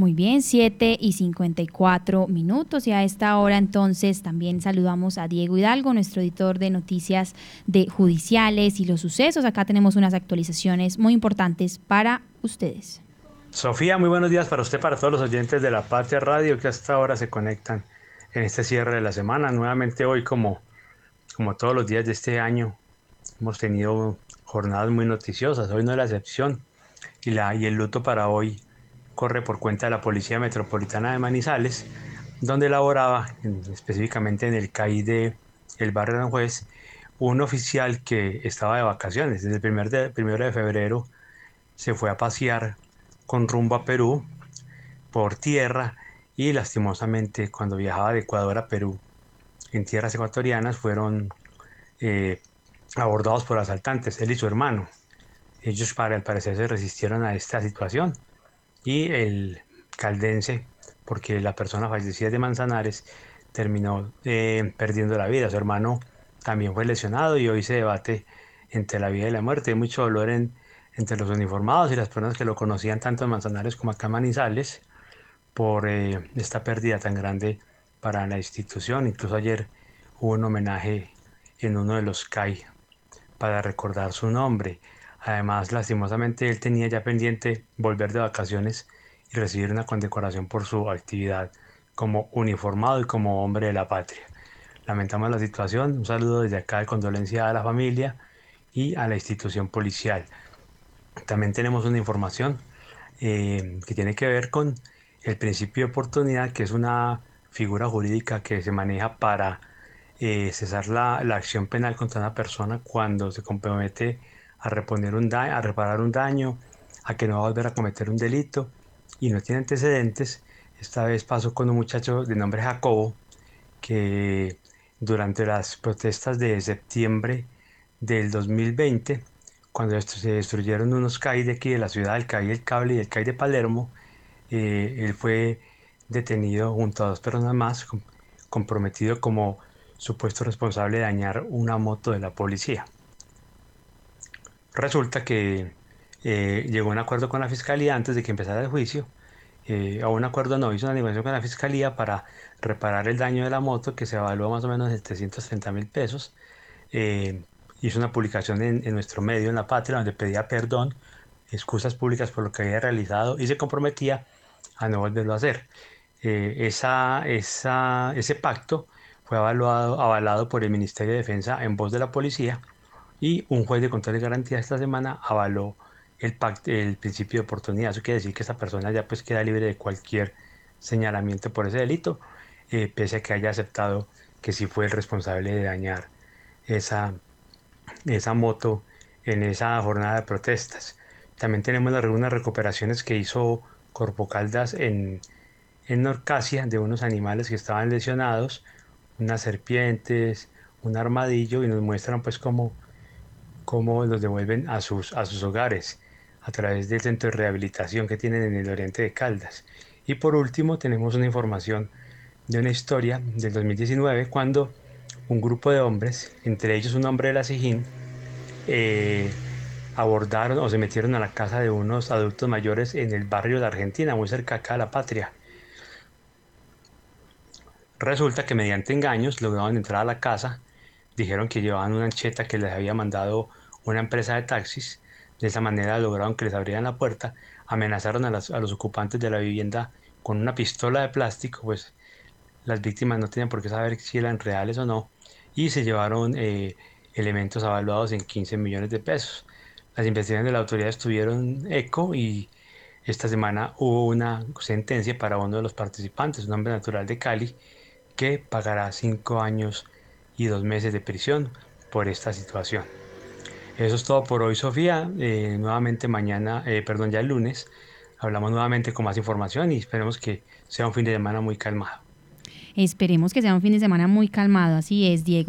Muy bien, 7 y 54 minutos y a esta hora entonces también saludamos a Diego Hidalgo, nuestro editor de noticias de judiciales y los sucesos. Acá tenemos unas actualizaciones muy importantes para ustedes. Sofía, muy buenos días para usted, para todos los oyentes de la Patria Radio que hasta ahora se conectan en este cierre de la semana. Nuevamente hoy, como, como todos los días de este año, hemos tenido jornadas muy noticiosas. Hoy no es la excepción y, la, y el luto para hoy corre por cuenta de la Policía Metropolitana de Manizales, donde laboraba específicamente en el CAI de el barrio de un oficial que estaba de vacaciones. Desde el primer de, primero de febrero se fue a pasear con rumbo a Perú por tierra y lastimosamente cuando viajaba de Ecuador a Perú en tierras ecuatorianas fueron eh, abordados por asaltantes, él y su hermano. Ellos el parecer se resistieron a esta situación y el caldense, porque la persona fallecida de Manzanares terminó eh, perdiendo la vida. Su hermano también fue lesionado y hoy se debate entre la vida y la muerte. Hay mucho dolor en, entre los uniformados y las personas que lo conocían tanto en Manzanares como acá en Manizales por eh, esta pérdida tan grande para la institución. Incluso ayer hubo un homenaje en uno de los CAI para recordar su nombre. Además, lastimosamente, él tenía ya pendiente volver de vacaciones y recibir una condecoración por su actividad como uniformado y como hombre de la patria. Lamentamos la situación, un saludo desde acá de condolencia a la familia y a la institución policial. También tenemos una información eh, que tiene que ver con el principio de oportunidad, que es una figura jurídica que se maneja para eh, cesar la, la acción penal contra una persona cuando se compromete a reponer un daño, a reparar un daño, a que no va a volver a cometer un delito y no tiene antecedentes. Esta vez pasó con un muchacho de nombre Jacobo que durante las protestas de septiembre del 2020, cuando se destruyeron unos CAI de aquí de la ciudad, el CAI del Cable y el CAI de Palermo, eh, él fue detenido junto a dos personas más, comprometido como supuesto responsable de dañar una moto de la policía. Resulta que eh, llegó a un acuerdo con la fiscalía antes de que empezara el juicio. Eh, a un acuerdo no, hizo una negociación con la fiscalía para reparar el daño de la moto que se evaluó más o menos en 330 mil pesos. Eh, hizo una publicación en, nuestro medio, en La Patria, donde pedía perdón, excusas públicas por lo que había realizado y se comprometía a no volverlo a hacer. esa, esa, ese pacto fue avalado por el Ministerio de Defensa en voz de la policía y un juez de control de garantía esta semana avaló el, el principio de oportunidad. Eso quiere decir que esta persona ya pues queda libre de cualquier señalamiento por ese delito, eh, pese a que haya aceptado que sí fue el responsable de dañar esa, esa moto en esa jornada de protestas. También tenemos algunas recuperaciones que hizo Corpo Caldas en, en Norcasia de unos animales que estaban lesionados, unas serpientes, un armadillo, y nos muestran pues cómo cómo los devuelven a sus, a sus hogares a través del centro de rehabilitación que tienen en el oriente de Caldas. Y por último tenemos una información de una historia del 2019 cuando un grupo de hombres, entre ellos un hombre de la Sijín, eh, abordaron o se metieron a la casa de unos adultos mayores en el barrio de Argentina, muy cerca acá a la patria. Resulta que mediante engaños lograron entrar a la casa, dijeron que llevaban una ancheta que les había mandado una empresa de taxis. De esa manera lograron que les abrieran la puerta, amenazaron a, los ocupantes de la vivienda con una pistola de plástico, pues las víctimas no tenían por qué saber si eran reales o no, y se llevaron eh, elementos avaluados en 15 millones de pesos. Las investigaciones de la autoridad estuvieron eco y esta semana hubo una sentencia para uno de los participantes, un hombre natural de Cali, que pagará 5 años y 2 meses de prisión por esta situación. Eso es todo por hoy, Sofía. Eh, nuevamente mañana, eh, perdón, ya el lunes, hablamos nuevamente con más información y esperemos que sea un fin de semana muy calmado. Esperemos que sea un fin de semana muy calmado, así es, Diego.